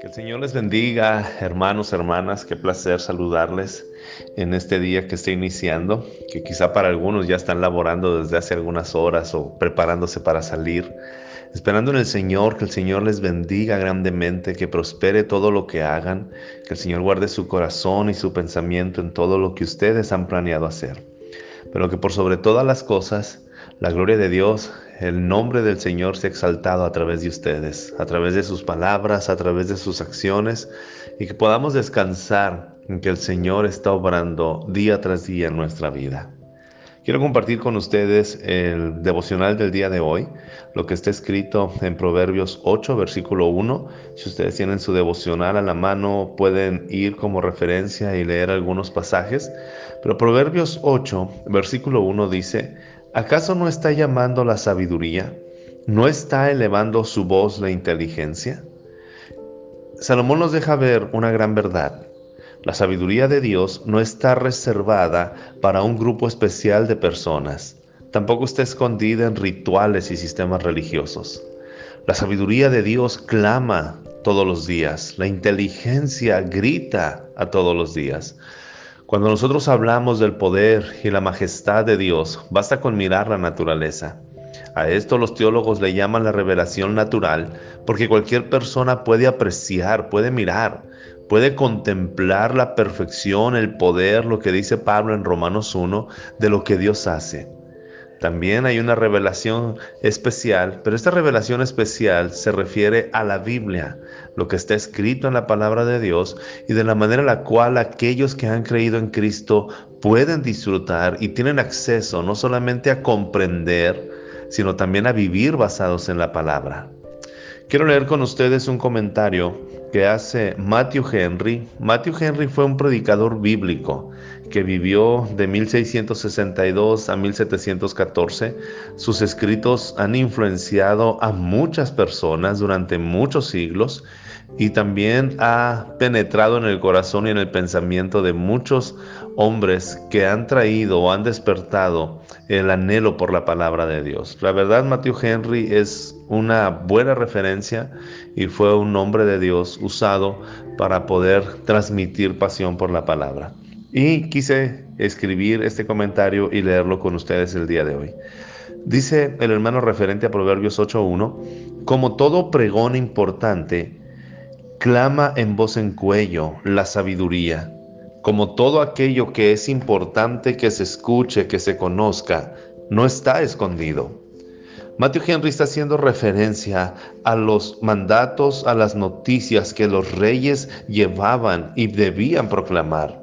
Que el Señor les bendiga, hermanos, hermanas. Qué placer saludarles en este día que está iniciando, que quizá para algunos ya están laborando desde hace algunas horas o preparándose para salir. Esperando en el Señor, que el Señor les bendiga grandemente, que prospere todo lo que hagan, que el Señor guarde su corazón y su pensamiento en todo lo que ustedes han planeado hacer. Pero que por sobre todas las cosas, la gloria de Dios, el nombre del Señor se ha exaltado a través de ustedes, a través de sus palabras, a través de sus acciones, y que podamos descansar en que el Señor está obrando día tras día en nuestra vida. Quiero compartir con ustedes el devocional del día de hoy, lo que está escrito en Proverbios 8, versículo 1. Si ustedes tienen su devocional a la mano, pueden ir como referencia y leer algunos pasajes. Pero Proverbios 8, versículo 1 dice, ¿Acaso no está llamando la sabiduría? ¿No está elevando su voz la inteligencia? Salomón nos deja ver una gran verdad. La sabiduría de Dios no está reservada para un grupo especial de personas. Tampoco está escondida en rituales y sistemas religiosos. La sabiduría de Dios clama todos los días. La inteligencia grita a todos los días. Cuando nosotros hablamos del poder y la majestad de Dios, basta con mirar la naturaleza. A esto los teólogos le llaman la revelación natural, porque cualquier persona puede apreciar, puede mirar, puede contemplar la perfección, el poder, lo que dice Pablo en Romanos 1, de lo que Dios hace. También hay una revelación especial, pero esta revelación especial se refiere a la Biblia, lo que está escrito en la palabra de Dios y de la manera en la cual aquellos que han creído en Cristo pueden disfrutar y tienen acceso no solamente a comprender, sino también a vivir basados en la palabra. Quiero leer con ustedes un comentario que hace Matthew Henry. Matthew Henry fue un predicador bíblico que vivió de 1662 a 1714. Sus escritos han influenciado a muchas personas durante muchos siglos y también ha penetrado en el corazón y en el pensamiento de muchos hombres que han traído o han despertado el anhelo por la palabra de Dios. La verdad, Matthew Henry es una buena referencia y fue un hombre de Dios usado para poder transmitir pasión por la palabra. Y quise escribir este comentario y leerlo con ustedes el día de hoy. Dice el hermano referente a Proverbios 8.1, como todo pregón importante, clama en voz en cuello la sabiduría. Como todo aquello que es importante que se escuche, que se conozca, no está escondido. Matthew Henry está haciendo referencia a los mandatos, a las noticias que los reyes llevaban y debían proclamar.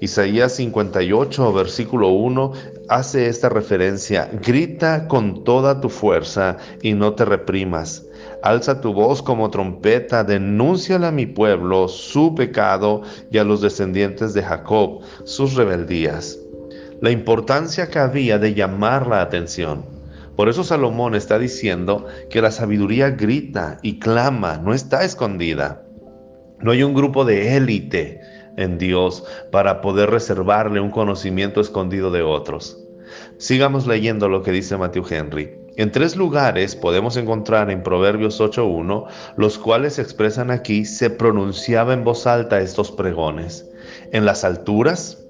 Isaías 58, versículo 1, hace esta referencia. Grita con toda tu fuerza y no te reprimas. Alza tu voz como trompeta, denúnciale a mi pueblo su pecado y a los descendientes de Jacob sus rebeldías. La importancia que había de llamar la atención. Por eso Salomón está diciendo que la sabiduría grita y clama, no está escondida. No hay un grupo de élite en Dios para poder reservarle un conocimiento escondido de otros. Sigamos leyendo lo que dice Matthew Henry. En tres lugares podemos encontrar en Proverbios 8.1, los cuales se expresan aquí, se pronunciaba en voz alta estos pregones. En las alturas,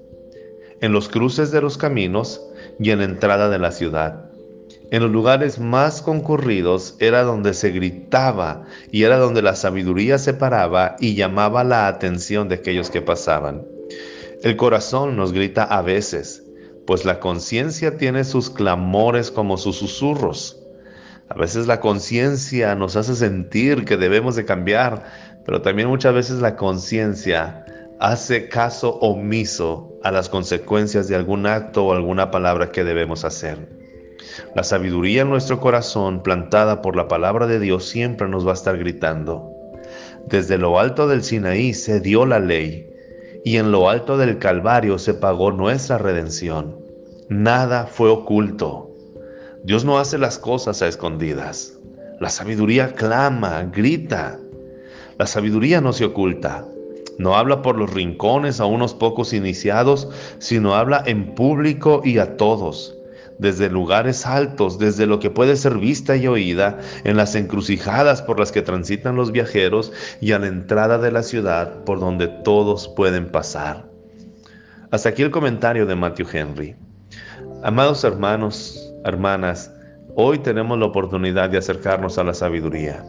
en los cruces de los caminos y en la entrada de la ciudad. En los lugares más concurridos era donde se gritaba y era donde la sabiduría se paraba y llamaba la atención de aquellos que pasaban. El corazón nos grita a veces, pues la conciencia tiene sus clamores como sus susurros. A veces la conciencia nos hace sentir que debemos de cambiar, pero también muchas veces la conciencia hace caso omiso a las consecuencias de algún acto o alguna palabra que debemos hacer. La sabiduría en nuestro corazón, plantada por la palabra de Dios, siempre nos va a estar gritando. Desde lo alto del Sinaí se dio la ley, y en lo alto del Calvario se pagó nuestra redención. Nada fue oculto. Dios no hace las cosas a escondidas. La sabiduría clama, grita. La sabiduría no se oculta. No habla por los rincones a unos pocos iniciados, sino habla en público y a todos desde lugares altos, desde lo que puede ser vista y oída, en las encrucijadas por las que transitan los viajeros y a la entrada de la ciudad por donde todos pueden pasar. Hasta aquí el comentario de Matthew Henry. Amados hermanos, hermanas, hoy tenemos la oportunidad de acercarnos a la sabiduría.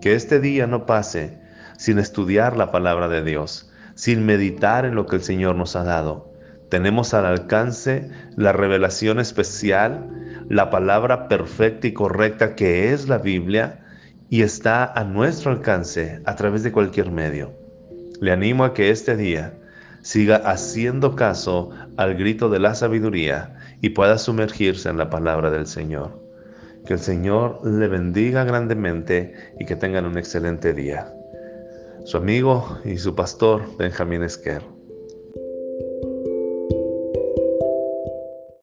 Que este día no pase sin estudiar la palabra de Dios, sin meditar en lo que el Señor nos ha dado. Tenemos al alcance la revelación especial, la palabra perfecta y correcta que es la Biblia y está a nuestro alcance a través de cualquier medio. Le animo a que este día siga haciendo caso al grito de la sabiduría y pueda sumergirse en la palabra del Señor. Que el Señor le bendiga grandemente y que tengan un excelente día. Su amigo y su pastor Benjamín Esquer.